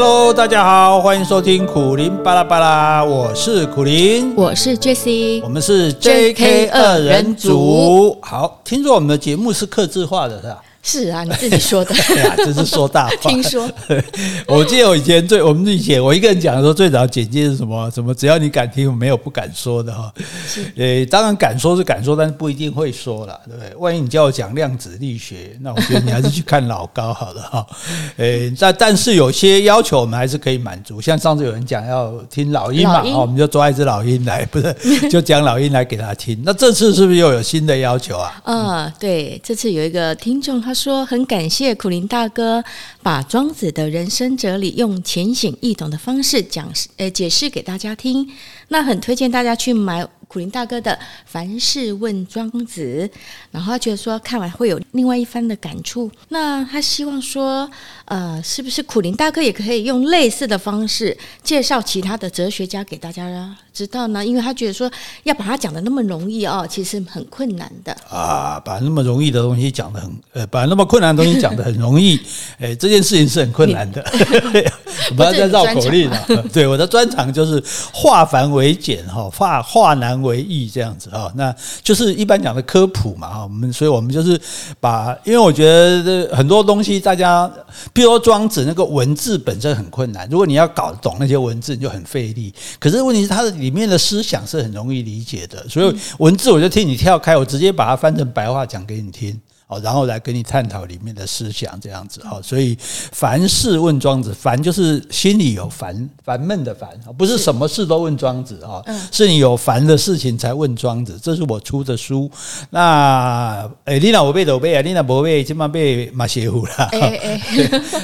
Hello，大家好，欢迎收听苦林巴拉巴拉，我是苦林，我是 Jessie，我们是 JK 二人组。好，听说我们的节目是客制化的，是吧？是啊，你自己说的。对啊，这是说大话。听说，我记得我以前最我们以前我一个人讲的时候，最早简介是什么？什么？只要你敢听，我没有不敢说的哈。是，呃，当然敢说是敢说，但是不一定会说了，对不对？万一你叫我讲量子力学，那我觉得你还是去看老高好了哈。呃，但但是有些要求我们还是可以满足，像上次有人讲要听老鹰嘛，我们就抓一只老鹰来，不是就讲老鹰来给他听。那这次是不是又有新的要求啊？嗯，对，这次有一个听众他。说很感谢苦林大哥把庄子的人生哲理用浅显易懂的方式讲呃解释给大家听，那很推荐大家去买苦林大哥的《凡事问庄子》，然后他觉得说看完会有另外一番的感触。那他希望说，呃，是不是苦林大哥也可以用类似的方式介绍其他的哲学家给大家知道呢？因为他觉得说要把它讲的那么容易哦，其实很困难的啊，把那么容易的东西讲的很呃，把那么困难的东西讲的很容易，哎，这件事情是很困难的。不要再绕口令了。对，我的专长就是化繁为简哈，化化难为易这样子啊。那就是一般讲的科普嘛哈。我们所以我们就是把，因为我觉得很多东西大家，譬如说庄子那个文字本身很困难，如果你要搞懂那些文字，你就很费力。可是问题是它的里面的思想是很容易理解的，所以文字我就替你跳开，我直接把它翻成白话讲给你听。哦，然后来跟你探讨里面的思想，这样子哈。所以凡事问庄子，烦就是心里有烦烦闷的烦，不是什么事都问庄子啊，是你有烦的事情才问庄子。这是我出的书。那诶，你那我背都背啊，你那不背，今晚背马歇虎了。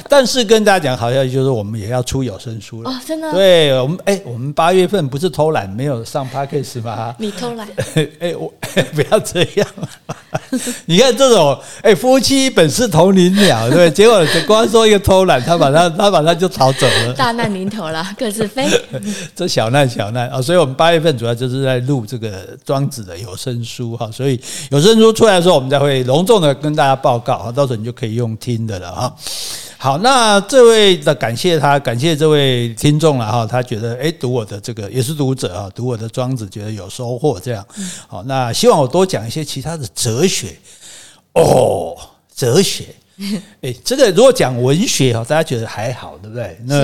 但是跟大家讲好消息，就是我们也要出有声书了。哦，真的？对我们，诶，我们八月份不是偷懒没有上 Podcast 吗？你偷懒？诶，我 不要这样。你看这种。哎，夫妻本是同林鸟，对，结果光说一个偷懒，他把他他把他就逃走了，大难临头了，各自飞。这小难小难啊，所以我们八月份主要就是在录这个庄子的有声书哈，所以有声书出来的时候，我们才会隆重的跟大家报告啊，到时候你就可以用听的了哈。好，那这位的感谢他，感谢这位听众了哈，他觉得哎，读我的这个也是读者啊，读我的庄子觉得有收获，这样好，那希望我多讲一些其他的哲学。哦，哲学，哎，这个如果讲文学哈，大家觉得还好，对不对？那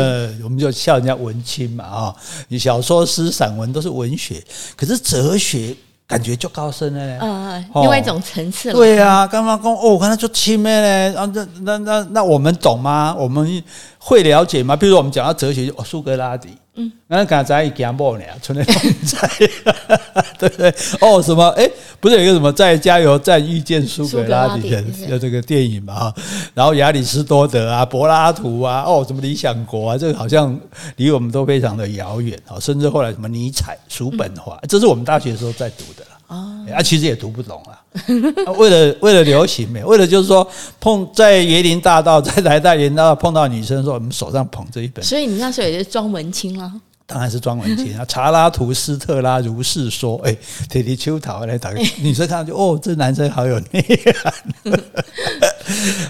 我们就笑人家文青嘛啊，你小说、诗、散文都是文学，可是哲学感觉就高深了，嗯，另外一种层次了。对啊，刚刚讲哦，我看他就亲妹嘞，啊，那那那那我们懂吗？我们会了解吗？比如说我们讲到哲学，哦，苏格拉底。嗯，那刚才一讲不呢，存在在，对不对？哦，什么？哎，不是有一个什么在加油站遇见苏格拉底的这个电影嘛？哈，然后亚里士多德啊，柏拉图啊，哦，什么理想国啊，这个好像离我们都非常的遥远啊。甚至后来什么尼采、叔本华，这是我们大学的时候在读的了啊，其实也读不懂啊。为了为了流行没，为了就是说碰在椰林大道，在台大椰林大道碰到女生的时候，我们手上捧着一本。所以你那时候也是装文青了。当然是装文青啊！查拉图斯特拉如是说，哎，铁地秋桃来打个女生看到就哦，这男生好有内涵。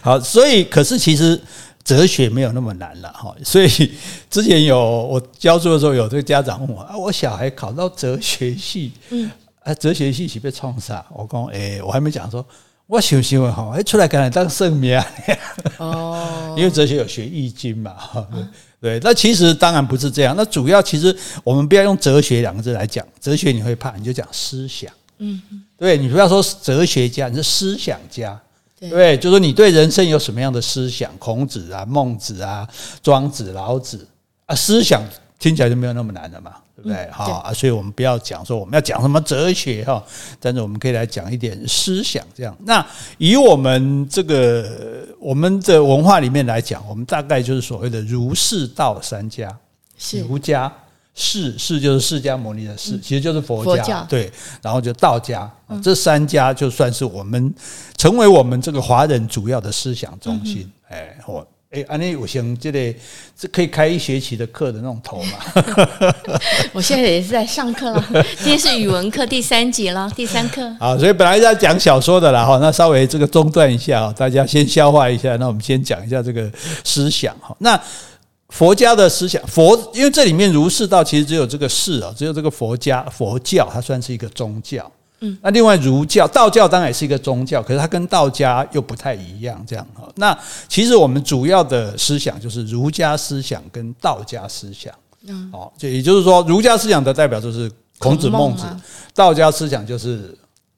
好，所以可是其实哲学没有那么难了哈。所以之前有我教书的时候，有这个家长问我啊，我小孩考到哲学系，嗯，啊，哲学系是被创啥？我讲，哎，我还没讲说，我想想哈，哎，出来敢来当圣命哦，因为哲学有学易经嘛，哈。对，那其实当然不是这样。那主要其实我们不要用哲学两个字来讲，哲学你会怕，你就讲思想。嗯，对，你不要说哲学家，你是思想家，对，就说你对人生有什么样的思想？孔子啊，孟子啊，庄子、老子啊，思想听起来就没有那么难了嘛。对不对？好啊，所以我们不要讲说我们要讲什么哲学哈，但是我们可以来讲一点思想这样。那以我们这个我们的文化里面来讲，我们大概就是所谓的儒释道三家，是儒家释释就是释迦牟尼的释，其实就是佛家对，然后就道家，这三家就算是我们成为我们这个华人主要的思想中心。哎，我。哎，安妮，我想这里这可以开一学期的课的那种头嘛？我现在也是在上课了，今天是语文课第三节了，第三课。好，所以本来是要讲小说的啦，哈，那稍微这个中断一下啊，大家先消化一下。那我们先讲一下这个思想哈。那佛家的思想，佛因为这里面儒释道其实只有这个释啊，只有这个佛家佛教，它算是一个宗教。嗯，那另外儒教、道教当然也是一个宗教，可是它跟道家又不太一样，这样哈。那其实我们主要的思想就是儒家思想跟道家思想。嗯，哦，就也就是说，儒家思想的代表就是孔子、孟子，道家思想就是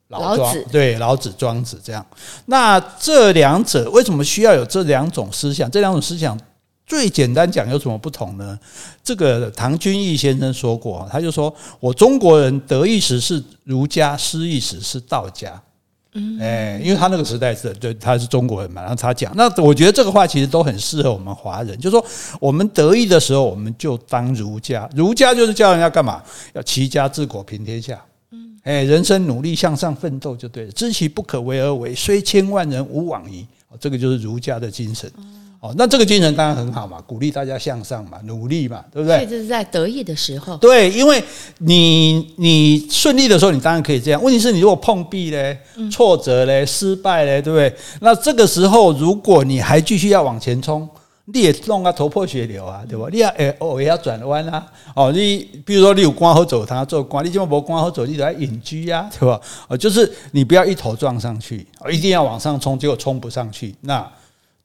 老子，对，老子、庄子这样。那这两者为什么需要有这两种思想？这两种思想？最简单讲有什么不同呢？这个唐君毅先生说过，他就说我中国人得意时是儒家，失意时是道家。嗯，哎，因为他那个时代是对他是中国人嘛，然后他讲，那我觉得这个话其实都很适合我们华人，就是说我们得意的时候，我们就当儒家，儒家就是教人家干嘛？要齐家治国平天下。嗯，哎，人生努力向上奋斗就对了，知其不可为而为，虽千万人吾往矣。这个就是儒家的精神。哦，那这个精神当然很好嘛，鼓励大家向上嘛，努力嘛，对不对？这是在得意的时候。对，因为你你顺利的时候，你当然可以这样。问题是你如果碰壁嘞、挫折嘞、失败嘞，对不对？那这个时候，如果你还继续要往前冲，你也弄啊头破血流啊，对吧？你要诶偶尔要转弯啊。哦，你比如说你有官好走，他做官，你这么没官好走，你得来隐居呀，对吧？哦，就是你不要一头撞上去，一定要往上冲，结果冲不上去，那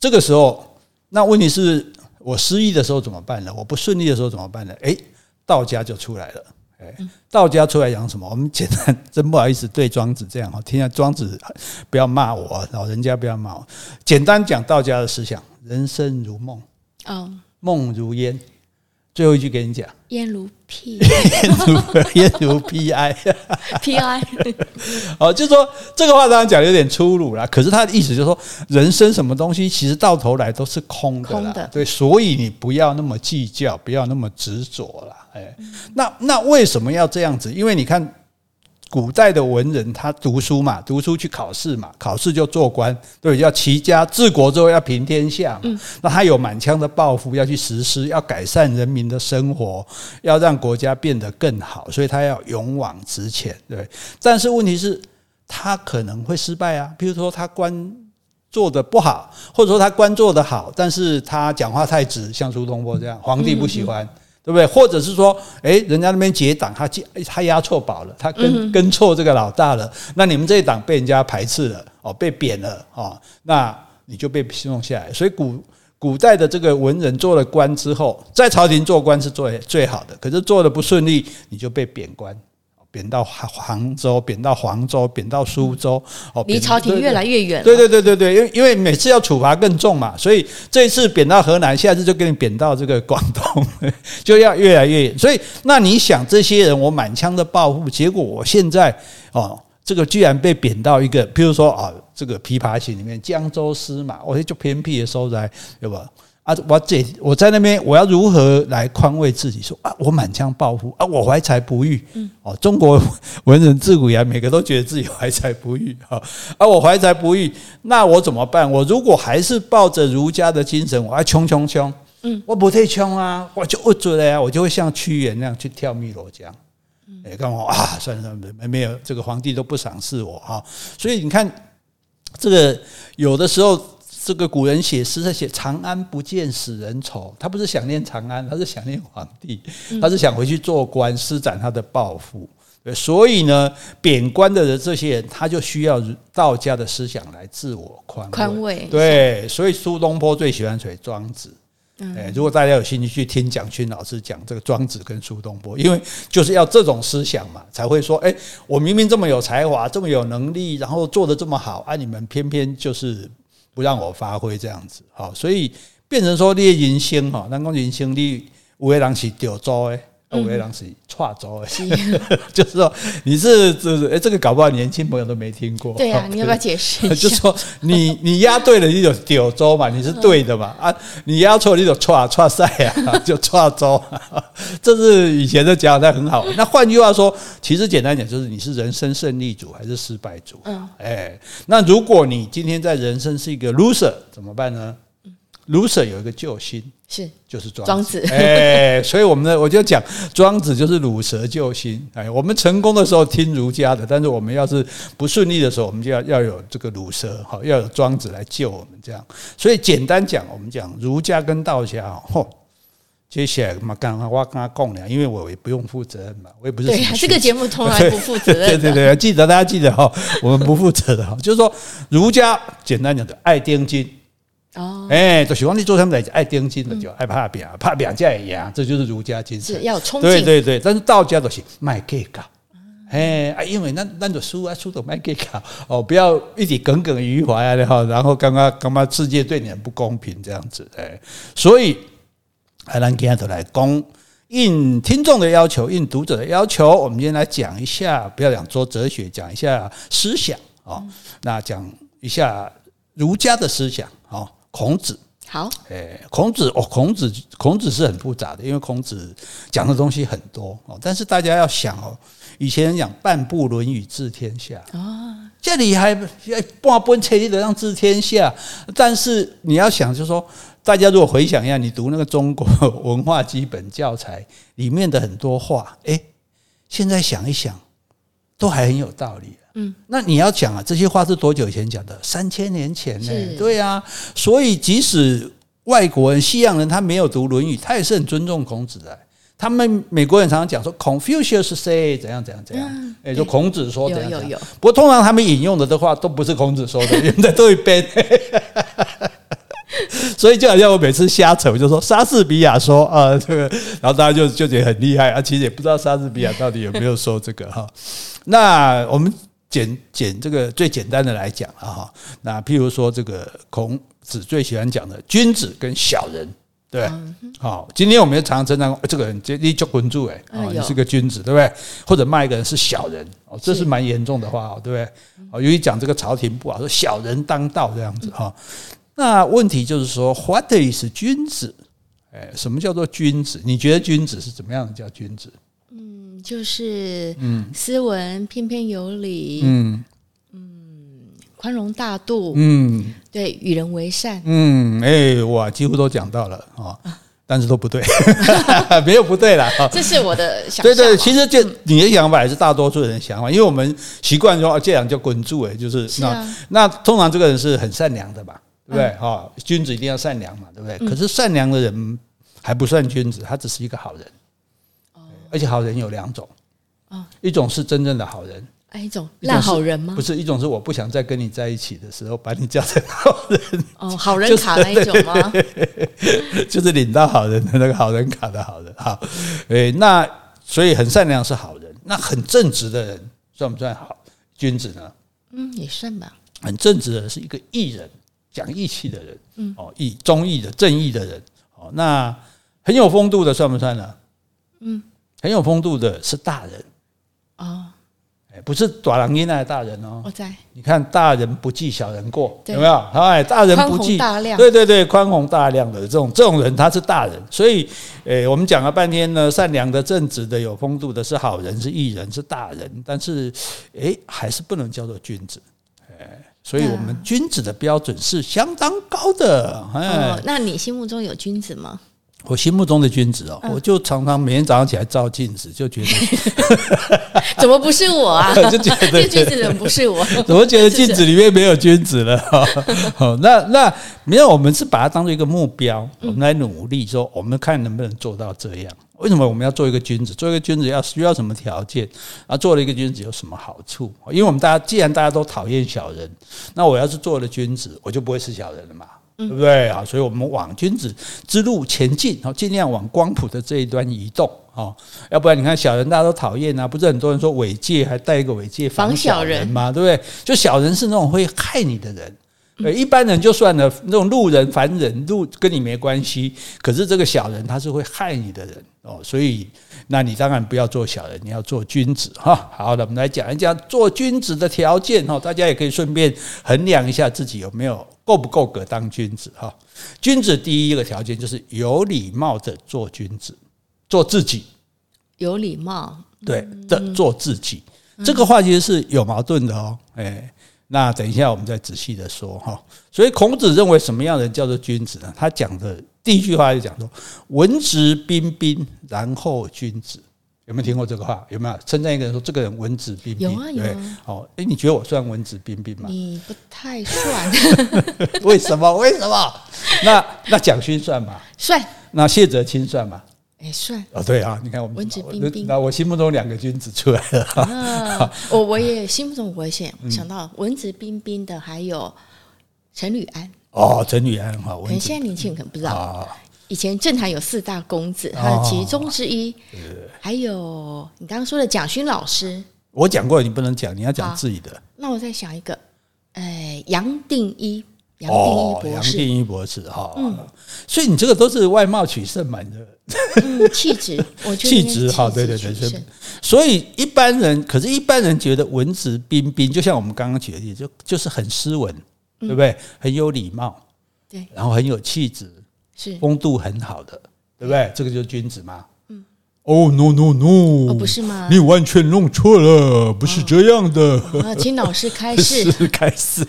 这个时候。那问题是我失意的时候怎么办呢？我不顺利的时候怎么办呢？诶，道家就出来了。诶，道家出来讲什么？我们简单，真不好意思对庄子这样哈，听下庄子不要骂我，老人家不要骂我。简单讲道家的思想：人生如梦，哦，梦如烟。最后一句给你讲，烟如屁，烟如烟如屁哀屁哀。哦，就是说这个话当然讲的有点粗鲁啦，可是他的意思就是说，人生什么东西其实到头来都是空的啦，空的。对，所以你不要那么计较，不要那么执着啦。哎，那那为什么要这样子？因为你看。古代的文人，他读书嘛，读书去考试嘛，考试就做官，对，要齐家治国之后要平天下嘛。那他有满腔的抱负要去实施，要改善人民的生活，要让国家变得更好，所以他要勇往直前，对。但是问题是，他可能会失败啊。比如说他官做得不好，或者说他官做得好，但是他讲话太直，像苏东坡这样，皇帝不喜欢。对不对？或者是说，诶，人家那边结党，他他押错宝了，他跟跟错这个老大了，那你们这一党被人家排斥了，哦，被贬了，哦，那你就被弄下来。所以古古代的这个文人做了官之后，在朝廷做官是最最好的，可是做的不顺利，你就被贬官。贬到杭州，贬到黄州，贬到苏州，哦，离朝廷越来越远。对对对对对，因为因为每次要处罚更重嘛，所以这一次贬到河南，下次就给你贬到这个广东，就要越来越远。所以那你想，这些人我满腔的抱负，结果我现在哦，这个居然被贬到一个，譬如说啊，这个琵琶行里面江州司马，我就偏僻的所在，对吧？啊，我这我在那边，我要如何来宽慰自己说啊，我满腔抱负啊，我怀才不遇。哦，中国文人自古以来每个都觉得自己怀才不遇啊，啊，我怀才不遇，那我怎么办？我如果还是抱着儒家的精神，我要穷穷穷，嗯，我不太穷啊，我就不准了呀，我就会像屈原那样去跳汨罗江。哎，干嘛啊？算了算了，没没有这个皇帝都不赏识我啊，所以你看这个有的时候。这个古人写诗，他写“长安不见使人愁”，他不是想念长安，他是想念皇帝，他是想回去做官，施展他的抱负。对，所以呢，贬官的人这些人，他就需要道家的思想来自我宽宽慰。对，所以苏东坡最喜欢谁？庄子。哎，如果大家有兴趣去听蒋勋老师讲这个庄子跟苏东坡，因为就是要这种思想嘛，才会说：哎，我明明这么有才华，这么有能力，然后做得这么好，啊，你们偏偏就是。不让我发挥这样子，好，所以变成说你的人生哈，那讲人生你有的人是吊走的，有的人是踹走的，就是说你是就是哎，这个搞不好年轻朋友都没听过。对啊，你要不要解释一下？就是说你你押对了，你就九州嘛，你是对的嘛啊，你押错你就踹踹赛啊，就踹走。这是以前的讲的很好。那换句话说，其实简单讲就是你是人生胜利组还是失败组？嗯，哎，那如果你今天在人生是一个 loser，怎么办呢？loser 有一个救星，是就是庄子，哎，所以我们呢，我就讲庄子就是鲁蛇救星。哎，我们成功的时候听儒家的，但是我们要是不顺利的时候，我们就要要有这个鲁蛇，好，要有庄子来救我们这样。所以简单讲，我们讲儒家跟道家，吼，接下来嘛，刚刚我跟他讲了，因为我也不用负责任嘛，我也不是对啊，这个节目从来不负责任。对对对，记得大家记得哈，我们不负责的哈，就是说儒家简单讲的爱丁金哦，哎，就喜欢你做他们来讲爱钉金的，就爱怕表，怕扁家也一样，这就是儒家精神，是要冲劲。对对对，但是道家都是卖给搞，哎啊，因为那那种书啊书都卖给搞哦，不要一直耿耿于怀啊，然后然后刚刚刚刚世界对你很不公平这样子，哎，所以。还能今天都来讲，应听众的要求，应读者的要求，我们今天来讲一下，不要讲做哲学，讲一下思想啊、哦。那讲一下儒家的思想啊、哦，孔子。好，诶，孔子哦，孔子，孔子是很复杂的，因为孔子讲的东西很多哦。但是大家要想哦，以前人讲半部《论语》治天下啊，这里还半本册你都让治天下，但是你要想，就是说。大家如果回想一下，你读那个中国 文化基本教材里面的很多话，诶，现在想一想，都还很有道理。嗯，那你要讲啊，这些话是多久以前讲的？三千年前呢？对啊，所以即使外国人、西洋人他没有读《论语》，他也是很尊重孔子的。他们美国人常常讲说，Confucius say 怎样怎样怎样，诶，就孔子说怎样怎样。不过通常他们引用的的话都不是孔子说的，用的都一边。所以就好像我每次瞎扯，我就说莎士比亚说啊这个，然后大家就就觉得很厉害啊，其实也不知道莎士比亚到底有没有说这个哈。那我们简简这个最简单的来讲了哈。那譬如说这个孔子最喜欢讲的君子跟小人，对，好，今天我们也常常称赞这个人，你就滚住哎，你是个君子，对不对？或者骂一个人是小人，哦，这是蛮严重的话，对不对？哦，由于讲这个朝廷不好，说小人当道这样子哈。那问题就是说，What is 君子？哎，什么叫做君子？你觉得君子是怎么样的叫君子？嗯，就是嗯，斯文、翩翩有礼，嗯嗯，宽容大度，嗯，对，与人为善，嗯，哎，哇，几乎都讲到了啊，但是都不对，没有不对了。这是我的想法。对对，其实就你的想法也是大多数人的想法，因为我们习惯说这样叫滚住，哎，就是那那通常这个人是很善良的吧？对不对？哈，君子一定要善良嘛，对不对？可是善良的人还不算君子，他只是一个好人。而且好人有两种，一种是真正的好人，一种烂好人吗？不是，一种是我不想再跟你在一起的时候，把你叫成好人。哦，好人卡那一种吗？就是领到好人的那个好人卡的好人。好，诶，那所以很善良是好人，那很正直的人算不算好君子呢？嗯，也算吧。很正直的人是一个义人。讲义气的人，嗯，哦，义忠义的正义的人，哦，那很有风度的算不算呢？嗯，很有风度的是大人，哦，哎，不是大人那的大人哦，我在，你看大人不计小人过，有没有？哎，大人不计。大量，对对对，宽宏大量的这种这种人他是大人，所以，诶，我们讲了半天呢，善良的、正直的、有风度的是好人，是义人，是大人，但是，诶，还是不能叫做君子。所以我们君子的标准是相当高的。哦，那你心目中有君子吗？我心目中的君子哦，我就常常每天早上起来照镜子，就觉得 怎么不是我啊？就觉得 这君子怎么不是我？怎么觉得镜子里面没有君子了？好，那那没有，我们是把它当做一个目标，我们来努力说，我们看能不能做到这样。为什么我们要做一个君子？做一个君子要需要什么条件？啊，做了一个君子有什么好处？因为我们大家既然大家都讨厌小人，那我要是做了君子，我就不会是小人了嘛，对不对啊？所以我们往君子之路前进，然后尽量往光谱的这一端移动啊，要不然你看小人大家都讨厌啊，不是很多人说尾戒还带一个尾戒防小人嘛，对不对？就小人是那种会害你的人。对，一般人就算了，那种路人、凡人，路跟你没关系。可是这个小人，他是会害你的人哦，所以，那你当然不要做小人，你要做君子哈。好的，我们来讲一讲做君子的条件哈，大家也可以顺便衡量一下自己有没有够不够格当君子哈。君子第一个条件就是有礼貌的做君子，做自己。有礼貌，对的，做自己。这个话其实是有矛盾的哦，哎。那等一下，我们再仔细的说哈。所以孔子认为什么样的人叫做君子呢？他讲的第一句话就讲说：“文质彬彬，然后君子。”有没有听过这个话？有没有称赞一个人说这个人文质彬彬？有啊有啊。哦，诶，你觉得我算文质彬彬吗？你不太算。为什么？为什么？那那蒋勋算吗？算。那谢哲青算吗？哎，算哦，对啊，你看我们文质彬彬，那我心目中两个君子出来了。啊，我我也心目中我也想想到文质彬彬的，还有陈履安。哦，陈履安哈，可能现在年轻人可能不知道，以前政坛有四大公子，他的其中之一。还有你刚刚说的蒋勋老师，我讲过，你不能讲，你要讲自己的。那我再想一个，哎，杨定一。杨定一博士，杨定一博士哈，嗯，所以你这个都是外貌取胜嘛，你的气质，我觉得气质好，对对对，所以一般人，可是一般人觉得文质彬彬，就像我们刚刚举的例子，就就是很斯文，对不对？很有礼貌，对，然后很有气质，是风度很好的，对不对？这个就是君子嘛。嗯。哦，no no no，不是吗？你完全弄错了，不是这样的。啊请老师开示，开示，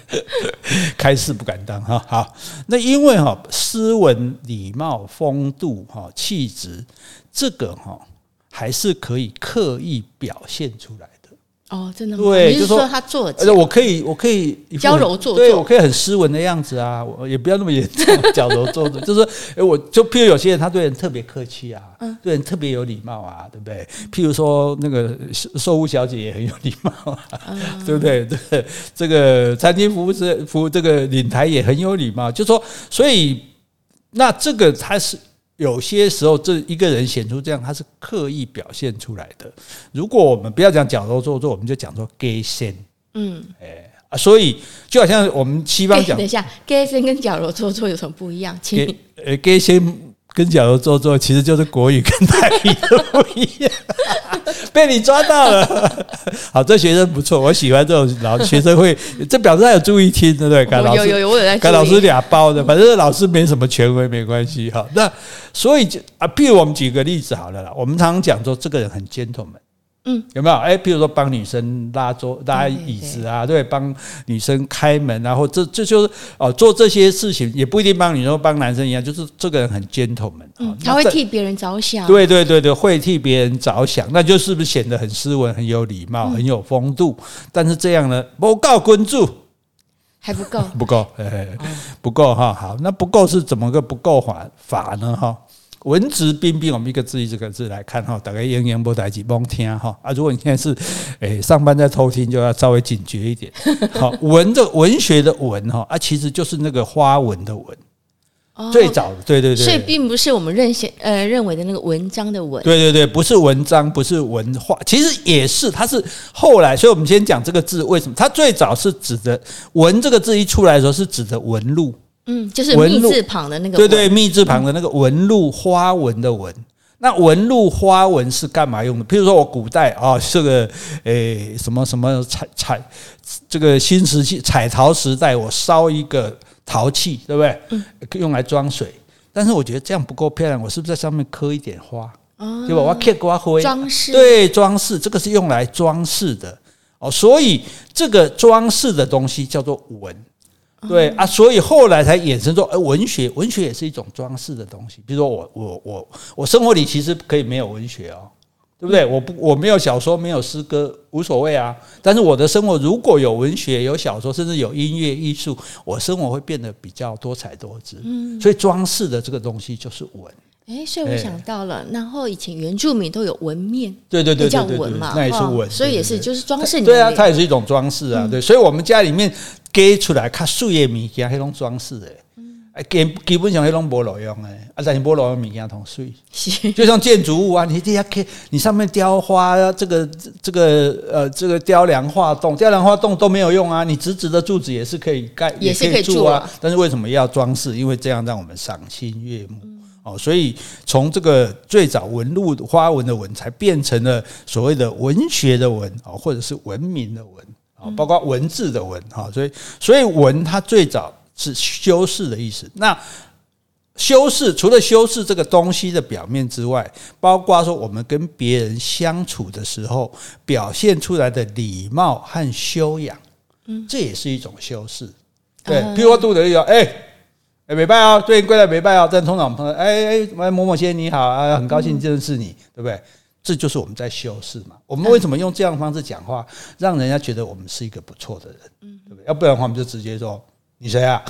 开示不敢当哈。好，那因为哈，斯文、礼貌、风度、哈气质，这个哈还是可以刻意表现出来。哦，真的吗？对，就是说他做，而且我可以，我可以娇柔做作，对，我可以很斯文的样子啊，我也不要那么严重，娇柔做作，就是说，哎，我就譬如有些人他对人特别客气啊，嗯，对人特别有礼貌啊，对不对？譬如说那个售务小姐也很有礼貌啊，嗯、对不对？这个这个餐厅服务是服务这个领台也很有礼貌，就说，所以那这个他是。有些时候，这一个人显出这样，他是刻意表现出来的。如果我们不要讲矫揉做作，我们就讲说 gay 先，嗯，哎啊，所以就好像我们西方讲，等一下，gay 先跟矫揉做作有什么不一样？请，呃，gay 先。跟矫揉做作其实就是国语跟台语都不一样，被你抓到了。好，这学生不错，我喜欢这种老学生会，这表示他有注意听，对不对？跟老师，有有有，我有在。跟老师俩包的，反正老师没什么权威，没关系。哈，那所以就啊，譬如我们举个例子好了啦，我们常常讲说这个人很 gentleman。嗯，有没有？哎，比如说帮女生拉桌、拉椅子啊，对，帮女生开门啊，或这这就是哦，做这些事情也不一定帮女生，帮男生一样，就是这个人很 gentleman，嗯，他会替别人着想，对对对对，会替别人着想，那就是不是显得很斯文、很有礼貌、很有风度？但是这样呢，不够关注，还不够，不够，哎，不够哈。好，那不够是怎么个不够法法呢？哈。文质彬彬，我们一个字一个字来看哈，大概洋洋不带几帮听哈啊！如果你现在是诶上班在偷听，就要稍微警觉一点。好，文的文学的文哈啊，其实就是那个花纹的纹，最早的对对对，所以并不是我们认先呃认为的那个文章的文，对对对，不是文章，不是文化，其实也是，它是后来，所以我们先讲这个字为什么？它最早是指的“文”这个字一出来的时候，是指的纹路。嗯，就是密字旁的那个，对对，密字旁的那个纹路花纹的纹。那纹路花纹是干嘛用的？譬如说我古代啊，这个诶什么什么彩彩这个新石器彩陶时代，我烧一个陶器，对不对？嗯，用来装水。但是我觉得这样不够漂亮，我是不是在上面刻一点花？哦，对吧？我刻花灰装饰，对，装饰这个是用来装饰的哦。所以这个装饰的东西叫做纹。对啊，所以后来才衍生说，哎，文学，文学也是一种装饰的东西。比如说我，我，我，我生活里其实可以没有文学哦，对不对？我不，我没有小说，没有诗歌，无所谓啊。但是我的生活如果有文学、有小说，甚至有音乐艺术，我生活会变得比较多彩多姿。嗯，所以装饰的这个东西就是文。哎，所以我想到了，然后以前原住民都有纹面，对对对，叫纹嘛，那也是纹，所以也是就是装饰。对啊，它也是一种装饰啊。对，所以我们家里面给出来较水的物件，迄种装饰的，哎，基基本上迄种无路用的，啊，但是无路用物件同水，就像建筑物啊，你底下可以，你上面雕花，这个这个呃，这个雕梁画栋，雕梁画栋都没有用啊，你直直的柱子也是可以盖，也是可以住啊。但是为什么要装饰？因为这样让我们赏心悦目。哦，所以从这个最早纹路花纹的纹，才变成了所谓的文学的文啊，或者是文明的文啊，包括文字的文哈。所以，所以文它最早是修饰的意思。那修饰除了修饰这个东西的表面之外，包括说我们跟别人相处的时候表现出来的礼貌和修养，嗯，这也是一种修饰。对，譬如说杜德利说哎。哎，没拜哦，最近归来没拜哦。但通常我们朋友，哎哎，某某先生你好啊，很高兴认识你，对不对？这就是我们在修饰嘛。我们为什么用这样的方式讲话，让人家觉得我们是一个不错的人，对不对？要不然的话，我们就直接说你谁啊？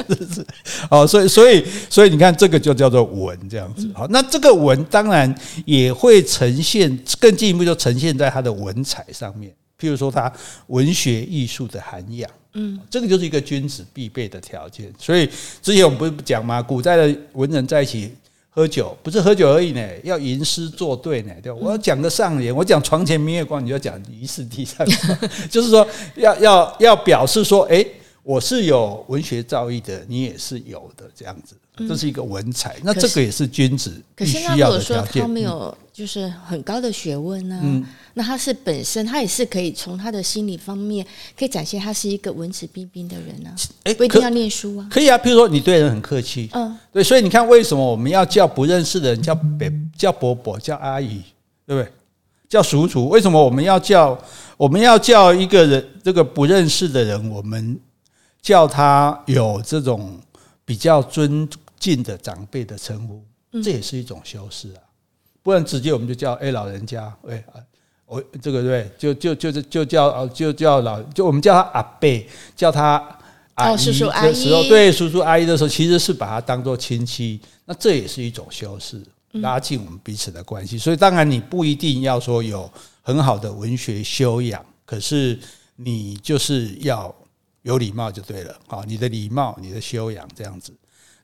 哦，所以所以所以你看，这个就叫做文这样子。好，那这个文当然也会呈现更进一步，就呈现在它的文采上面。譬如说，他文学艺术的涵养，嗯，这个就是一个君子必备的条件。所以之前我们不是讲吗？古代的文人在一起喝酒，不是喝酒而已呢，要吟诗作对呢，对吧？我要讲个上联，我讲床前明月光，你就讲疑是地上霜，就是说要要要表示说，哎。我是有文学造诣的，你也是有的，这样子，这是一个文采。那这个也是君子必须要的条件。可是那如果说他没有就是很高的学问呢？嗯，那他是本身他也是可以从他的心理方面可以展现他是一个文质彬彬的人呢？哎，不一定要念书啊，可以啊。譬如说你对人很客气，嗯，对，所以你看为什么我们要叫不认识的人叫伯叫伯伯叫阿姨，对不对？叫叔叔？为什么我们要叫我们要叫一个人这个不认识的人我们？叫他有这种比较尊敬的长辈的称呼，这也是一种修饰啊。不然直接我们就叫哎老人家，哎我这个对，就就就是就叫就叫老就我们叫他阿伯，叫他阿姨的时候，对叔叔阿姨的时候，其实是把他当做亲戚，那这也是一种修饰，拉近我们彼此的关系。所以当然你不一定要说有很好的文学修养，可是你就是要。有礼貌就对了，好，你的礼貌，你的修养这样子。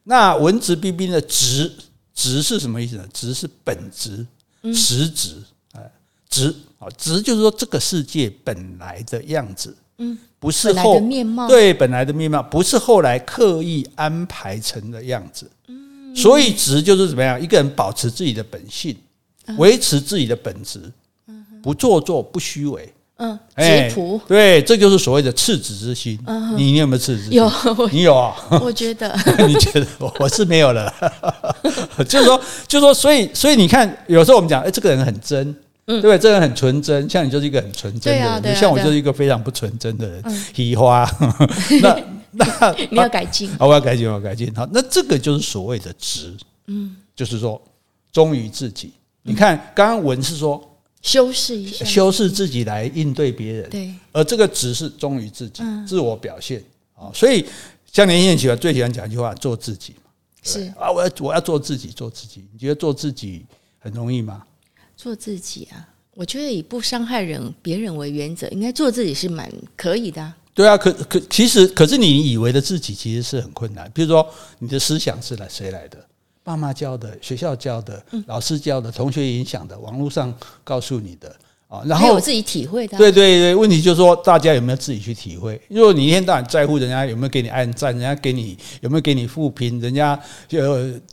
那文质彬彬的质，质是什么意思呢？质是本质、实质，哎，质啊，质就是说这个世界本来的样子，嗯，不是后面貌，对，本来的面貌不是后来刻意安排成的样子，嗯，所以质就是怎么样？一个人保持自己的本性，维持自己的本质，不做作，不虚伪。嗯，质朴，对，这就是所谓的赤子之心。你你有没有赤子之心？有，你有啊？我觉得，你觉得我是没有了。就是说，就是说，所以，所以你看，有时候我们讲，哎，这个人很真，对不对？这个人很纯真，像你就是一个很纯真的人，你像我就是一个非常不纯真的人，皮花。那那你要改进，我要改进，我要改进。好，那这个就是所谓的直，嗯，就是说忠于自己。你看，刚刚文是说。修饰一下，修饰自己来应对别人。对，而这个只是忠于自己，自我表现啊。所以，像年轻人喜欢最喜欢讲一句话：做自己。是啊，我要我要做自己，做自己。你觉得做自己很容易吗？做自己啊，我觉得以不伤害人、别人为原则，应该做自己是蛮可以的。对啊，可可其实，可是你以为的自己其实是很困难。比如说，你的思想是来谁来的？爸妈教的，学校教的，老师教的，同学影响的，网络上告诉你的啊，然后我自己体会的。对对对，问题就是说，大家有没有自己去体会？如果你一天到晚在乎人家有没有给你按赞，人家给你有没有给你负评，人家就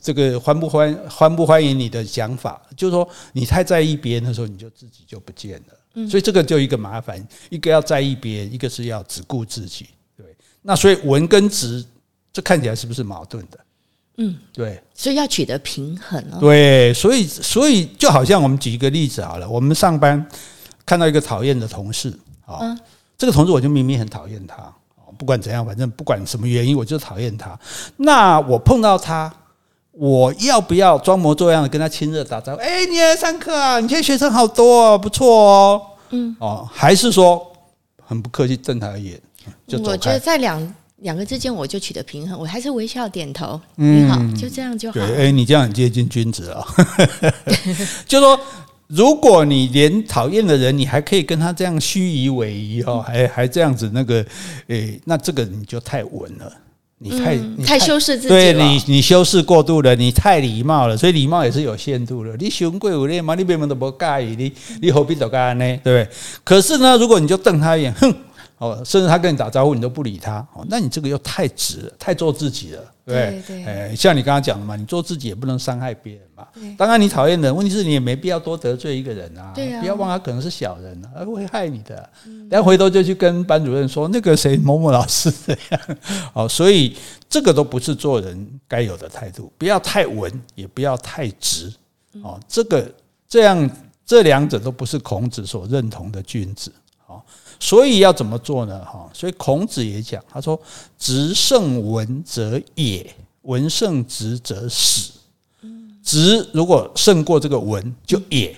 这个欢不欢欢不欢迎你的想法，就是说你太在意别人的时候，你就自己就不见了。所以这个就一个麻烦，一个要在意别人，一个是要只顾自己。对，那所以文跟直，这看起来是不是矛盾的？嗯，对，所以要取得平衡哦。对，所以所以就好像我们举一个例子好了，我们上班看到一个讨厌的同事啊，嗯、这个同事我就明明很讨厌他，不管怎样，反正不管什么原因，我就讨厌他。那我碰到他，我要不要装模作样的跟他亲热打招呼？哎，你来上课啊？你现在学生好多哦，不错哦。嗯，哦，还是说很不客气瞪他一眼就走开？我觉得在两。两个之间我就取得平衡，我还是微笑点头，你好，就这样就好。对，哎，你这样很接近君子啊。就说，如果你连讨厌的人，你还可以跟他这样虚以委蛇哦，还还这样子那个，哎，那这个你就太稳了，你太你太修饰自己，对你你修饰过度了，你太礼貌了，所以礼貌也是有限度的。你雄贵有礼嘛，你别人都不介意你，你何必都干呢？对不对？可是呢，如果你就瞪他一眼，哼。哦，甚至他跟你打招呼，你都不理他，哦，那你这个又太直了，太做自己了，对对，哎，像你刚刚讲的嘛，你做自己也不能伤害别人嘛。当然你讨厌人，问题是你也没必要多得罪一个人啊，不要忘他可能是小人啊，会害你的。然后回头就去跟班主任说那个谁某某老师这样，哦，所以这个都不是做人该有的态度，不要太文，也不要太直，哦，这个这样这两者都不是孔子所认同的君子，哦。所以要怎么做呢？哈，所以孔子也讲，他说：“直胜文则野，文胜直则死。直如果胜过这个文，就野，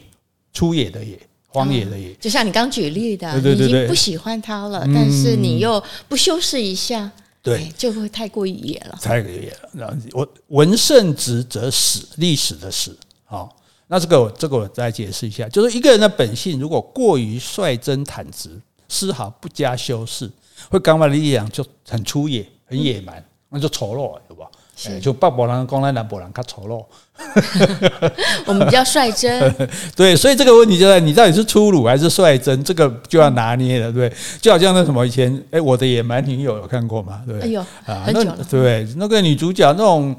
出野的野，荒野的野。就像你刚举例的，对对对对，你已经不喜欢它了，但是你又不修饰一下，对，就会太过于野了，太过于野了。那我文圣直则史，历史的史。好，那这个这个我再解释一下，就是一个人的本性如果过于率真坦直，丝毫不加修饰，会刚把力量就很粗野、很野蛮，那就丑陋，对吧？就北部人讲咱南部人较丑陋，我们比较率真。对，所以这个问题就在你到底是粗鲁还是率真，这个就要拿捏了，对。就好像那什么以前，哎，我的野蛮女友有看过吗？对，哎呦，啊，很久了。对，那个女主角那种，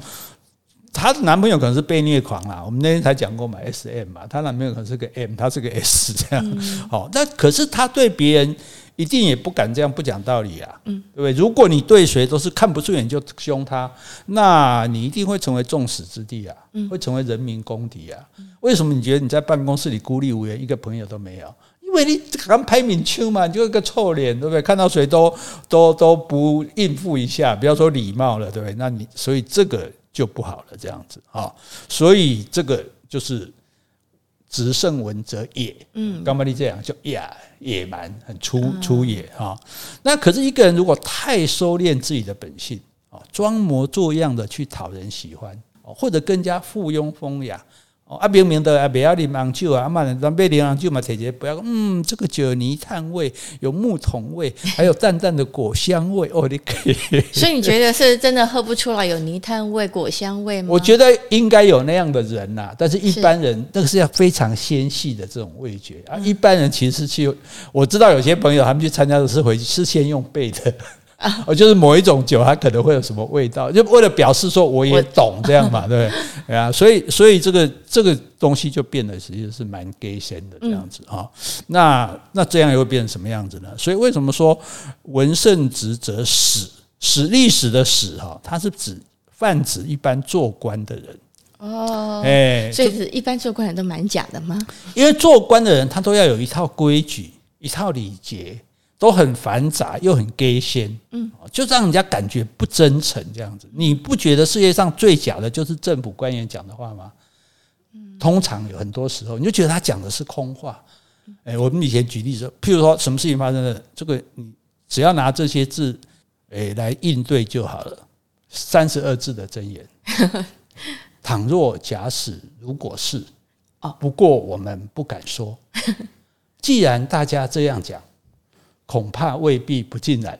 她的男朋友可能是被虐狂啦。我们那天才讲过嘛，S M 嘛，她男朋友可能是个 M，她是个 S 这样。好，那可是她对别人。一定也不敢这样不讲道理啊，对不对？如果你对谁都是看不顺眼就凶他，那你一定会成为众矢之的啊，会成为人民公敌啊。为什么你觉得你在办公室里孤立无援，一个朋友都没有？因为你刚拍明枪嘛，你就一个臭脸，对不对？看到谁都都都不应付一下，不要说礼貌了，对不对？那你所以这个就不好了，这样子啊。所以这个就是。直胜文则野，嗯，刚刚你这样就野野蛮，很粗粗野啊。那可是一个人如果太收敛自己的本性啊，装模作样的去讨人喜欢，或者更加附庸风雅。啊，明明的啊，不要啉红酒啊，阿妈人准备啉红酒嘛，姐姐不要，嗯，这个酒泥炭味，有木桶味，还有淡淡的果香味，哦，你可以。所以你觉得是真的喝不出来有泥炭味、果香味吗？我觉得应该有那样的人呐、啊，但是一般人是那个是要非常纤细的这种味觉啊。一般人其实去，我知道有些朋友他们去参加的是回去是先用背的。哦，就是某一种酒，它可能会有什么味道，就为了表示说我也懂这样嘛，对不对？啊，所以所以这个这个东西就变得实际是蛮 gay 先的这样子啊。那那这样又会变成什么样子呢？所以为什么说文圣直则史？史历史的史哈，它是指泛指一般做官的人哦。哎，所以是一般做官人都蛮假的吗？因为做官的人他都要有一套规矩，一套礼节。都很繁杂，又很假仙，嗯，就让人家感觉不真诚这样子。你不觉得世界上最假的就是政府官员讲的话吗？通常有很多时候，你就觉得他讲的是空话。诶，我们以前举例说，譬如说什么事情发生了，这个你只要拿这些字，诶来应对就好了。三十二字的真言：倘若假使如果是，不过我们不敢说。既然大家这样讲。恐怕未必不尽然。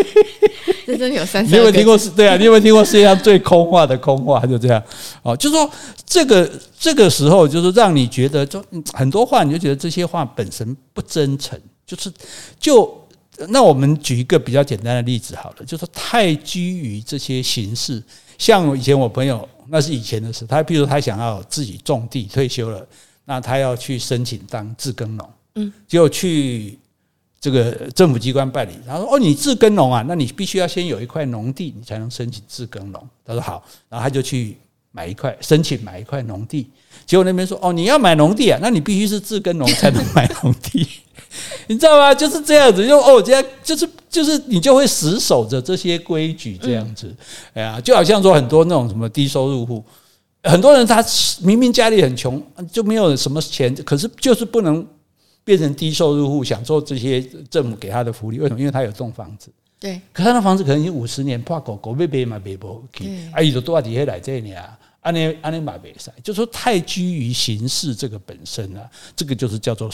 这真有三。你有没有听过？对啊，你有没有听过世界上最空话的空话？就这样哦，就是说这个这个时候，就是让你觉得，就很多话，你就觉得这些话本身不真诚。就是就那我们举一个比较简单的例子好了，就是太拘于这些形式。像以前我朋友，那是以前的事。他比如他想要自己种地，退休了，那他要去申请当自耕农，嗯，就去。这个政府机关办理，他说：“哦，你自耕农啊，那你必须要先有一块农地，你才能申请自耕农。”他说：“好。”然后他就去买一块，申请买一块农地。结果那边说：“哦，你要买农地啊，那你必须是自耕农才能买农地，你知道吗？就是这样子，就哦，这样就是就是你就会死守着这些规矩，这样子。哎呀，就好像说很多那种什么低收入户，很多人他明明家里很穷，就没有什么钱，可是就是不能。”变成低收入户，享受这些政府给他的福利，为什么？因为他有栋房子。对，可他的房子可能已经五十年破狗狗被别嘛被不去，啊，伊就多少底下来这里啊，安尼安尼嘛别塞，就说太拘于形式这个本身啊，这个就是叫做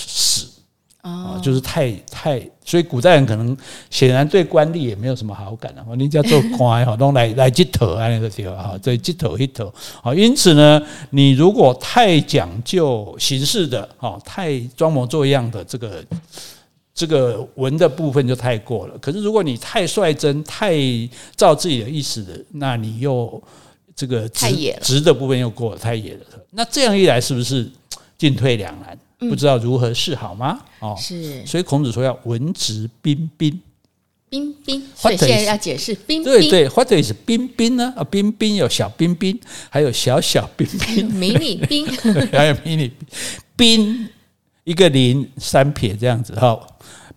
史。哦，就是太太，所以古代人可能显然对官吏也没有什么好感啊。你叫做官哈，都来来接头啊那个地方哈，这接头一头好。因此呢，你如果太讲究形式的哈，太装模作样的这个这个文的部分就太过了。可是如果你太率真、太照自己的意思的，那你又这个直直的部分又过了太野了。那这样一来，是不是进退两难？不知道如何是好吗？哦，是，所以孔子说要文质彬彬，彬彬。所以现在要解释彬彬。对对，what is 彬彬呢？啊，彬彬有小彬彬，还有小小彬彬，迷你彬，还有迷你彬，一个零三撇这样子哈。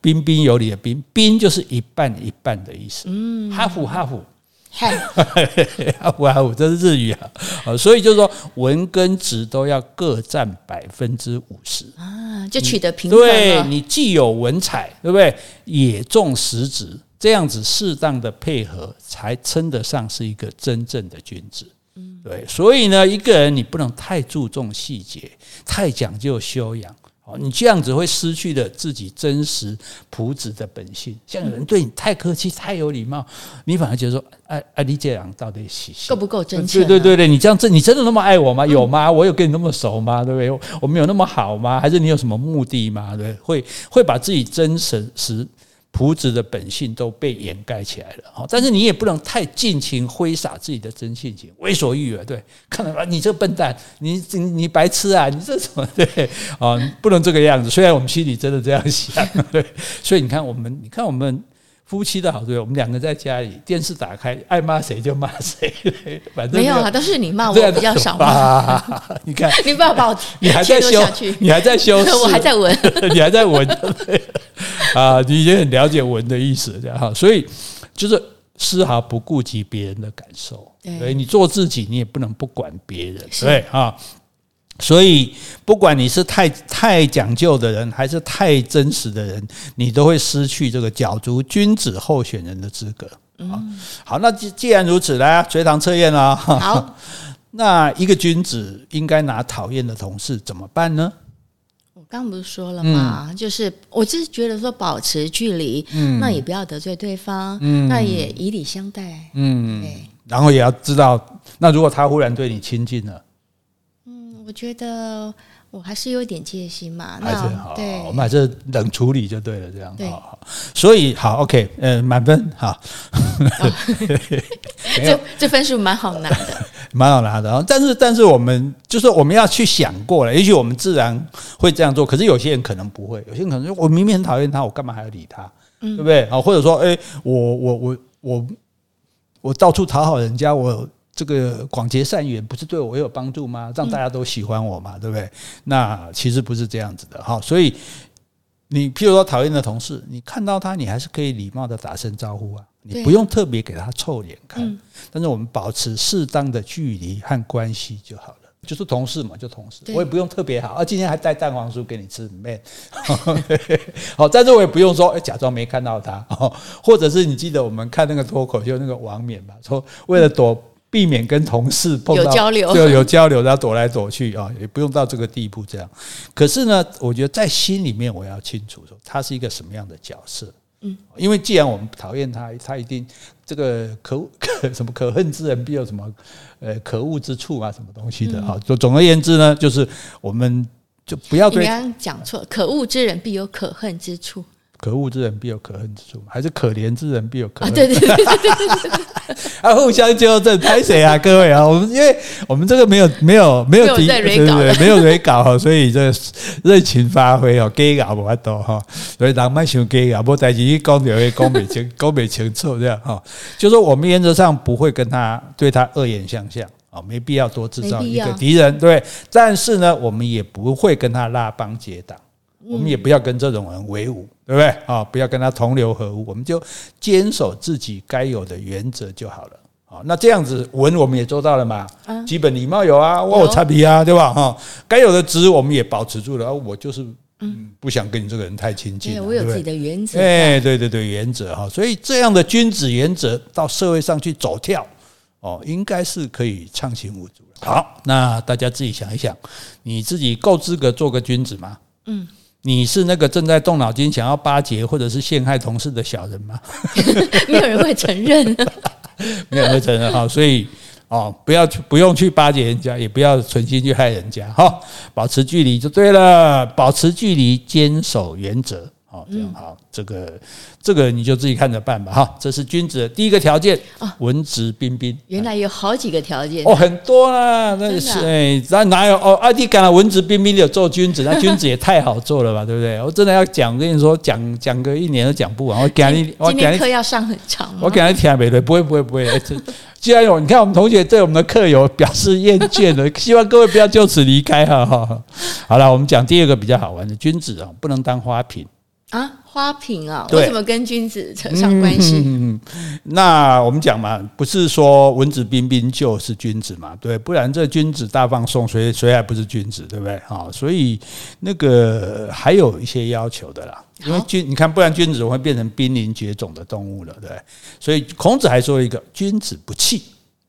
彬彬有礼的彬，彬就是一半一半的意思。嗯，哈佛哈佛，嗨，哇，我这是日语啊，所以就是说文跟质都要各占百分之五十啊，就取得平衡。对，你既有文采，对不对？也重实质，这样子适当的配合，才称得上是一个真正的君子。嗯，对，所以呢，一个人你不能太注重细节，太讲究修养。你这样子会失去了自己真实朴质的本性。像有人对你太客气、太有礼貌，你反而觉得说：“哎哎，你这样到底够不够真诚？”对对对对，你这样真，你真的那么爱我吗？有吗？我有跟你那么熟吗？对不对？我们有那么好吗？还是你有什么目的吗？对，会会把自己真实实。朴质的本性都被掩盖起来了，但是你也不能太尽情挥洒自己的真性情，为所欲为。对，看到吧，你这个笨蛋，你你你白痴啊，你这什么？对 啊，不能这个样子。虽然我们心里真的这样想，对，所以你看我们，你看我们夫妻的好，对，我们两个在家里电视打开，爱骂谁就骂谁，反正没有啊，都是你骂我比较少骂。你看，你不要把我，你还在修，你还在修，我还在闻，你还在闻。啊，你已经很了解文的意思，这样哈，所以就是丝毫不顾及别人的感受，所以你做自己，你也不能不管别人，对啊。所以不管你是太太讲究的人，还是太真实的人，你都会失去这个角逐君子候选人的资格。嗯，好，那既既然如此，来啊，随堂测验啊。好，那一个君子应该拿讨厌的同事怎么办呢？我刚不是说了嘛？嗯、就是我就是觉得说保持距离，嗯，那也不要得罪对方，嗯，那也以礼相待，嗯，对，然后也要知道，那如果他忽然对你亲近了，嗯，我觉得我还是有点戒心嘛，还是好，对，我们还是冷处理就对了，这样，对，好，所以好，OK，呃，满分，好，这这分数蛮好拿的。蛮好拿的，但是但是我们就是我们要去想过了，也许我们自然会这样做，可是有些人可能不会，有些人可能说我明明很讨厌他，我干嘛还要理他，对不对？啊，或者说，哎，我我我我我到处讨好人家，我这个广结善缘，不是对我有帮助吗？让大家都喜欢我嘛，对不对？那其实不是这样子的哈，所以你譬如说讨厌的同事，你看到他，你还是可以礼貌的打声招呼啊。你不用特别给他臭脸看，嗯、但是我们保持适当的距离和关系就好了。就是同事嘛，就同事，我也不用特别好。啊，今天还带蛋黄酥给你吃，man。好，但是我也不用说，哎，假装没看到他。或者是你记得我们看那个脱口秀那个王冕吧，说为了躲避免跟同事碰到有交流，就有交流，然后躲来躲去啊，也不用到这个地步这样。可是呢，我觉得在心里面我要清楚说，他是一个什么样的角色。嗯，因为既然我们讨厌他，他一定这个可可 什么可恨之人必有什么呃可恶之处啊，什么东西的哈。总总而言之呢，就是我们就不要对。你刚刚讲错，可恶之人必有可恨之处。可恶之人必有可恨之处，还是可怜之人必有可恨？对对对对对 啊，互相纠正，拍谁啊？各位啊，我们因为我们这个没有没有没有提，对对对，没有蕊稿哈，所以这热情发挥哦，给搞不太多哈，所以人蛮喜欢给稿，不在一起讲就会讲不清，讲不清楚这样哈。就说我们原则上不会跟他对他恶言相向啊，没必要多制造一个敌人，对。但是呢，我们也不会跟他拉帮结党。我们也不要跟这种人为伍，对不对啊？不要跟他同流合污，我们就坚守自己该有的原则就好了。好，那这样子文我们也做到了嘛？基本礼貌有啊，我有差别啊，对吧？哈，该有的值我们也保持住了。我就是嗯，不想跟你这个人太亲近。我有自己的原则。哎，对对对，原则哈。所以这样的君子原则到社会上去走跳，哦，应该是可以畅行无阻。好，那大家自己想一想，你自己够资格做个君子吗？嗯。你是那个正在动脑筋想要巴结或者是陷害同事的小人吗？没有人会承认，没有人会承认哈，所以哦，不要去，不用去巴结人家，也不要存心去害人家哈，保持距离就对了，保持距离，坚守原则。好，这样好，这个这个你就自己看着办吧，哈。这是君子的第一个条件，文质彬彬。原来有好几个条件哦，很多啦，那是哎，那哪有哦？阿弟讲了文质彬彬的做君子，那君子也太好做了吧，对不对？我真的要讲，跟你说讲讲个一年都讲不完。我讲你，我讲课要上很长，我讲你听没对？不会不会不会。既然有你看我们同学对我们的课有表示厌倦了，希望各位不要就此离开哈。好了，我们讲第二个比较好玩的君子啊，不能当花瓶。啊，花瓶啊，对为什么跟君子扯上关系？嗯，那我们讲嘛，不是说文质彬彬就是君子嘛，对，不然这君子大放送，谁谁还不是君子，对不对？啊，所以那个还有一些要求的啦，因为君，你看，不然君子会变成濒临绝种的动物了，对。所以孔子还说一个，君子不器，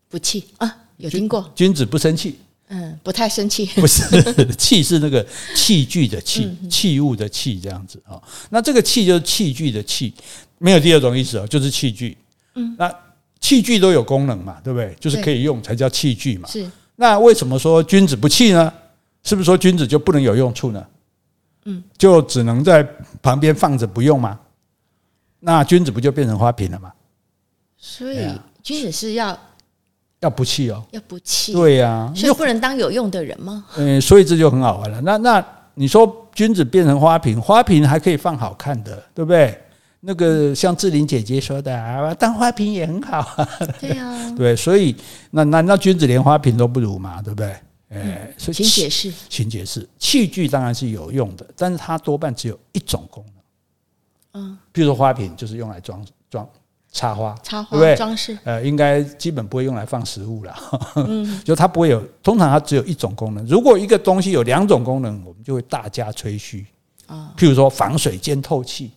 不器啊，有听过？君子不生气。嗯，不太生气，不是器是那个器具的器，器物的器这样子啊。那这个器就是器具的器，没有第二种意思啊，就是器具。嗯，那器具都有功能嘛，对不对？就是可以用才叫器具嘛。是。那为什么说君子不器呢？是不是说君子就不能有用处呢？嗯，就只能在旁边放着不用吗？那君子不就变成花瓶了吗？所以君子是要。要不弃哦，要不弃，对呀、啊，所以不能当有用的人吗？嗯，所以这就很好玩了。那那你说君子变成花瓶，花瓶还可以放好看的，对不对？那个像志玲姐姐说的啊，当花瓶也很好啊。对呀、啊，对，所以那难道君子连花瓶都不如吗？对不对？哎，所以请解释，请解释。器具当然是有用的，但是它多半只有一种功能。嗯，比如说花瓶就是用来装装。插花，插花装饰，呃，应该基本不会用来放食物了。嗯，就它不会有，通常它只有一种功能。如果一个东西有两种功能，我们就会大加吹嘘啊。譬如说防水兼透气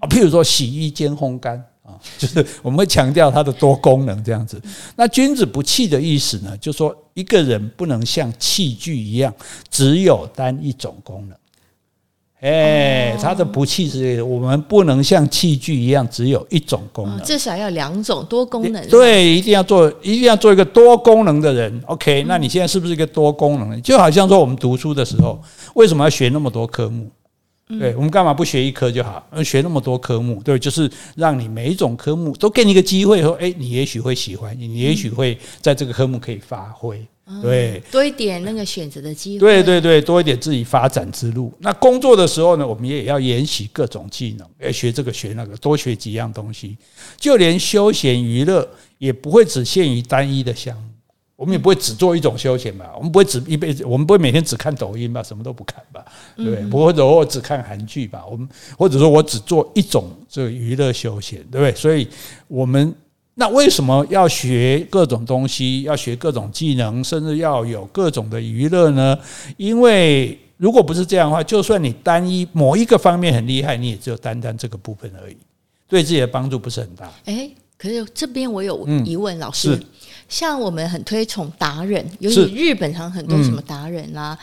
啊，譬如说洗衣兼烘干啊，就是我们会强调它的多功能这样子。那君子不器的意思呢，就是说一个人不能像器具一样只有单一种功能。哎，它的不器之类的，我们不能像器具一样只有一种功能，至少要两种多功能。对，一定要做，一定要做一个多功能的人。OK，那你现在是不是一个多功能？就好像说我们读书的时候，为什么要学那么多科目？对，我们干嘛不学一科就好？学那么多科目，对，就是让你每一种科目都给你一个机会，说，哎，你也许会喜欢，你也许会在这个科目可以发挥。对，多一点那个选择的机会。对对对，多一点自己发展之路。那工作的时候呢，我们也要研习各种技能，要学这个学那个，多学几样东西。就连休闲娱乐也不会只限于单一的项目，我们也不会只做一种休闲吧？我们不会只一辈子，我们不会每天只看抖音吧？什么都不看吧？对不对？不会，或者我只看韩剧吧？我们或者说我只做一种这个娱乐休闲，对不对？所以我们。那为什么要学各种东西，要学各种技能，甚至要有各种的娱乐呢？因为如果不是这样的话，就算你单一某一个方面很厉害，你也只有单单这个部分而已，对自己的帮助不是很大。诶，可是这边我有疑问，老师，像我们很推崇达人，尤其日本上很多什么达人啦、啊。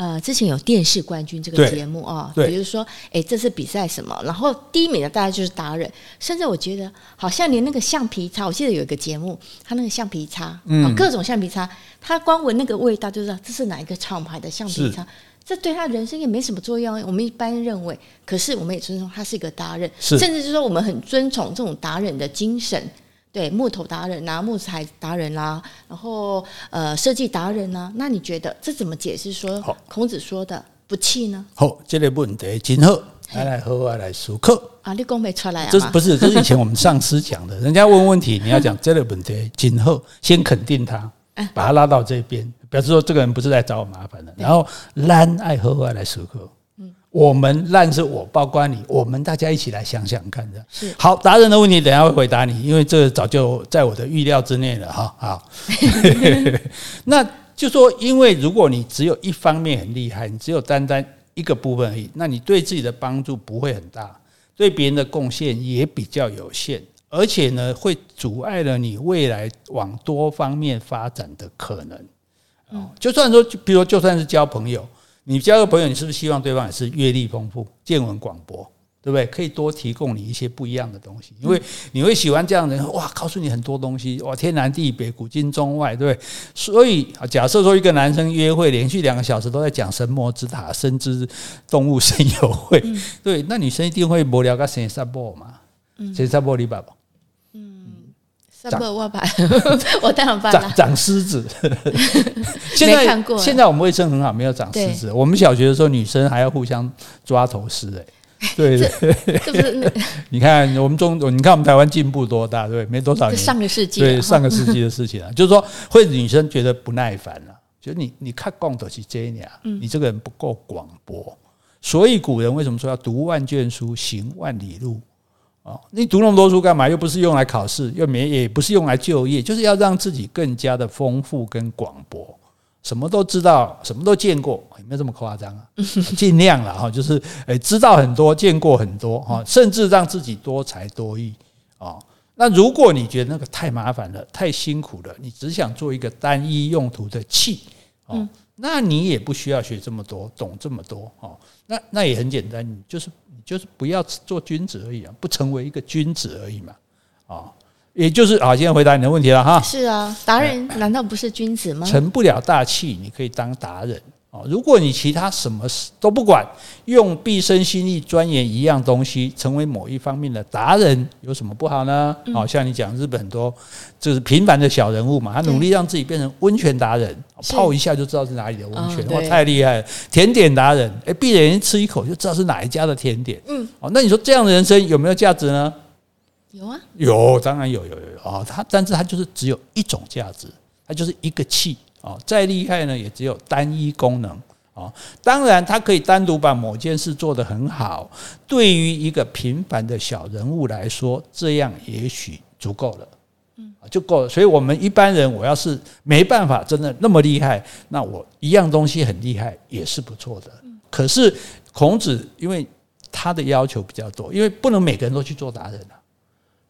呃，之前有电视冠军这个节目啊，比如说，哎，这次比赛什么，然后第一名的大概就是达人，甚至我觉得好像连那个橡皮擦，我记得有一个节目，他那个橡皮擦，嗯，各种橡皮擦，他光闻那个味道就知道这是哪一个厂牌的橡皮擦，这对他人生也没什么作用。我们一般认为，可是我们也尊重他是一个达人，甚至就是说我们很尊崇这种达人的精神。对，木头达人呐、啊，木材达人啦、啊，然后呃，设计达人啦、啊？那你觉得这怎么解释说孔子说的不弃呢？好，这个问题真好，来来和我来思考啊！你讲没出来啊？这是不是？这是以前我们上司讲的，人家问问题，你要讲这个问题今后，先肯定他，把他拉到这边，表示说这个人不是来找我麻烦的。然后懒爱和我来思考。我们烂是我，包括你，我们大家一起来想想看的。是好达人的问题，等下会回答你，因为这早就在我的预料之内了哈。好，那就说，因为如果你只有一方面很厉害，你只有单单一个部分而已，那你对自己的帮助不会很大，对别人的贡献也比较有限，而且呢，会阻碍了你未来往多方面发展的可能。哦，就算说，比如说，就算是交朋友。你交个朋友，你是不是希望对方也是阅历丰富、见闻广博，对不对？可以多提供你一些不一样的东西，因为你会喜欢这样的人。哇，告诉你很多东西，哇，天南地北、古今中外，对不对？所以，假设说一个男生约会连续两个小时都在讲神魔之塔、深知动物神友会，对，那女生一定会无聊个神沙波嘛？生杀波你爸爸。长 我把，我当然办了。长狮子，现在。现在我们卫生很好，没有长狮子。我们小学的时候，女生还要互相抓头狮，哎，对对。是不是？你看我们中，你看我们台湾进步多大，对，没多少年。上个世纪，对，上个世纪的事情啊，就是说会女生觉得不耐烦了，就你你看共都是这样，你这个人不够广博。所以古人为什么说要读万卷书，行万里路？啊，你读那么多书干嘛？又不是用来考试，又没也不是用来就业，就是要让自己更加的丰富跟广博，什么都知道，什么都见过，有没有这么夸张啊？尽量了哈，就是诶，知道很多，见过很多哈，甚至让自己多才多艺啊。那如果你觉得那个太麻烦了，太辛苦了，你只想做一个单一用途的器哦，那你也不需要学这么多，懂这么多哦。那那也很简单，你就是你就是不要做君子而已啊，不成为一个君子而已嘛啊，也就是啊，现在回答你的问题了哈。是啊，达人难道不是君子吗？成不了大器，你可以当达人。哦，如果你其他什么事都不管，用毕生心力钻研一样东西，成为某一方面的达人，有什么不好呢？好、嗯、像你讲日本很多就是平凡的小人物嘛，他努力让自己变成温泉达人，泡一下就知道是哪里的温泉，哇，太厉害了！甜点达人，哎，闭着眼睛吃一口就知道是哪一家的甜点。嗯，哦，那你说这样的人生有没有价值呢？有啊，有，当然有，有，有，有啊。他，但是他就是只有一种价值，他就是一个气。哦，再厉害呢，也只有单一功能哦。当然，他可以单独把某件事做得很好。对于一个平凡的小人物来说，这样也许足够了，嗯，就够了。所以，我们一般人，我要是没办法真的那么厉害，那我一样东西很厉害也是不错的。可是孔子，因为他的要求比较多，因为不能每个人都去做达人啊。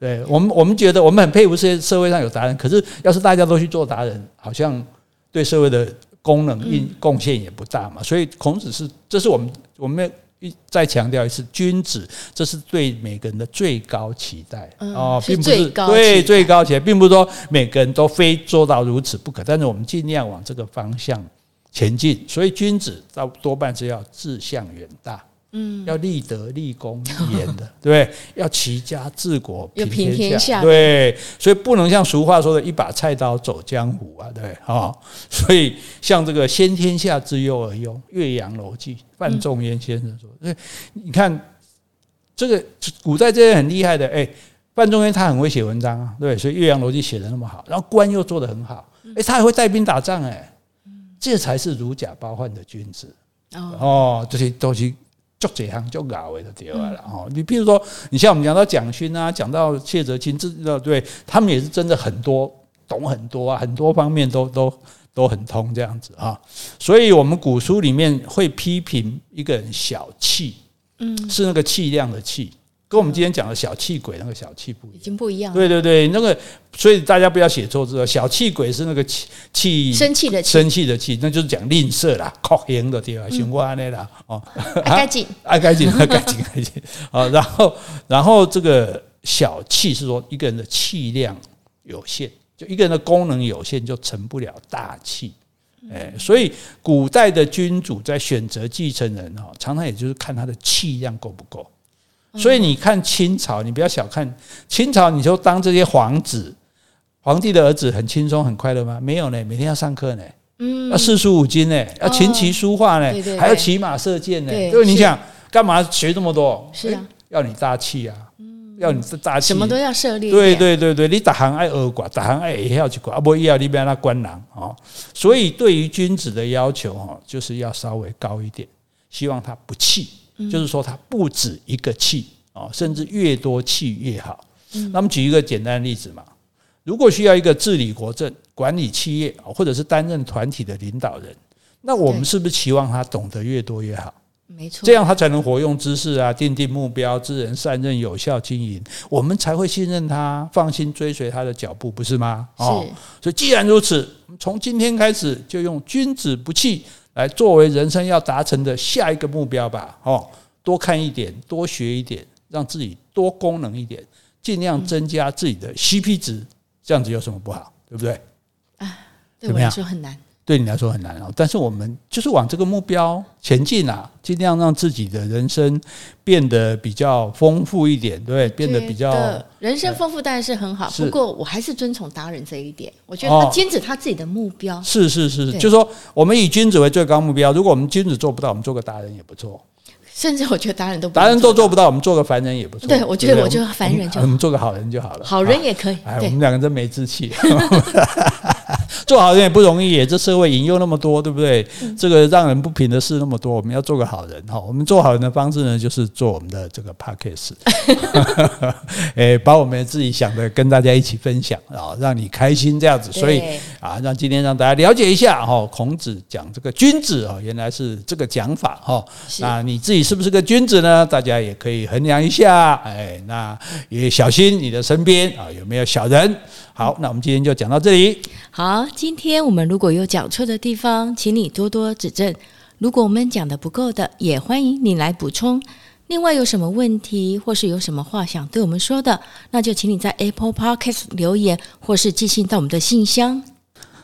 对我们，我们觉得我们很佩服这些社会上有达人，可是要是大家都去做达人，好像。对社会的功能应贡献也不大嘛，所以孔子是，这是我们我们一再强调一次，君子这是对每个人的最高期待哦，并不是对最高期待，并不是说每个人都非做到如此不可，但是我们尽量往这个方向前进。所以君子到多半是要志向远大。嗯，要立德、立功、立言的，对，要齐家治国平天下，天下。对，所以不能像俗话说的“一把菜刀走江湖”啊，对，啊，所以像这个“先天下之忧而忧”，《岳阳楼记》范仲淹先生说，所以你看这个古代这些很厉害的，哎，范仲淹他很会写文章啊，对，所以《岳阳楼记》写的那么好，然后官又做得很好，哎，他还会带兵打仗，哎，这才是如假包换的君子。哦，这些东西。做这行就搞为的对了哦。你比如说，你像我们讲到蒋勋啊，讲到谢哲青，这对他们也是真的很多懂很多啊，很多方面都都都很通这样子啊。所以我们古书里面会批评一个人小气，嗯，是那个气量的气。跟我们今天讲的小气鬼那个小气不一样，已经不一样。对对对，那个所以大家不要写错字。小气鬼是那个气气生气的气，生气的气，那就是讲吝啬啦、酷刑的对吧？像我那啦哦，爱干净，爱干净，爱干净，干净。啊，然后然后这个小气是说一个人的气量有限，就一个人的功能有限，就成不了大气。哎，所以古代的君主在选择继承人哈，常常也就是看他的气量够不够。所以你看清朝，你不要小看清朝。你就当这些皇子、皇帝的儿子很轻松很快乐吗？没有呢，每天要上课呢，嗯，要四书五经呢，要琴棋书画呢，还要骑马射箭呢。对，你想干嘛学这么多？是啊，要你大气啊，嗯要你大气，什么都要涉猎。对对对对，你打行爱二寡，打行爱也要去寡，不要你不要那官郎啊。所以对于君子的要求哈，就是要稍微高一点，希望他不气。就是说，它不止一个气啊，甚至越多气越好。那么举一个简单的例子嘛，如果需要一个治理国政、管理企业，或者是担任团体的领导人，那我们是不是期望他懂得越多越好？没错，这样他才能活用知识啊，订定目标，知人善任，有效经营，我们才会信任他，放心追随他的脚步，不是吗？哦。所以既然如此，从今天开始就用君子不器。来作为人生要达成的下一个目标吧，哦，多看一点，多学一点，让自己多功能一点，尽量增加自己的 CP 值，这样子有什么不好？对不对？啊，对我来说很难。对你来说很难哦，但是我们就是往这个目标前进啊，尽量让自己的人生变得比较丰富一点，对，变得比较人生丰富当然是很好，不过我还是遵从达人这一点，我觉得他坚持他自己的目标，是是是，就是说我们以君子为最高目标，如果我们君子做不到，我们做个达人也不错。甚至我觉得达人都达人都做不到，我们做个凡人也不错。对，我觉得我就凡人就好，我们做个好人就好了。好人也可以，哎，我们两个真没志气。做好人也不容易耶，这社会引诱那么多，对不对？这个让人不平的事那么多，我们要做个好人哈。我们做好人的方式呢，就是做我们的这个 podcast，哎，把我们自己想的跟大家一起分享啊，让你开心这样子。所以啊，让今天让大家了解一下哈，孔子讲这个君子啊，原来是这个讲法哈。那你自己是不是个君子呢？大家也可以衡量一下，哎，那也小心你的身边啊有没有小人。好，那我们今天就讲到这里。好，今天我们如果有讲错的地方，请你多多指正。如果我们讲的不够的，也欢迎你来补充。另外，有什么问题或是有什么话想对我们说的，那就请你在 Apple Podcast 留言，或是寄信到我们的信箱。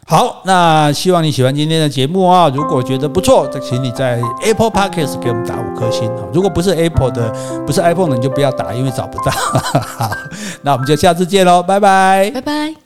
好，那希望你喜欢今天的节目啊！如果觉得不错，再请你在 Apple Podcast 给我们打五颗星。如果不是 Apple 的，不是 iPhone 的，你就不要打，因为找不到。好，那我们就下次见喽，拜拜，拜拜。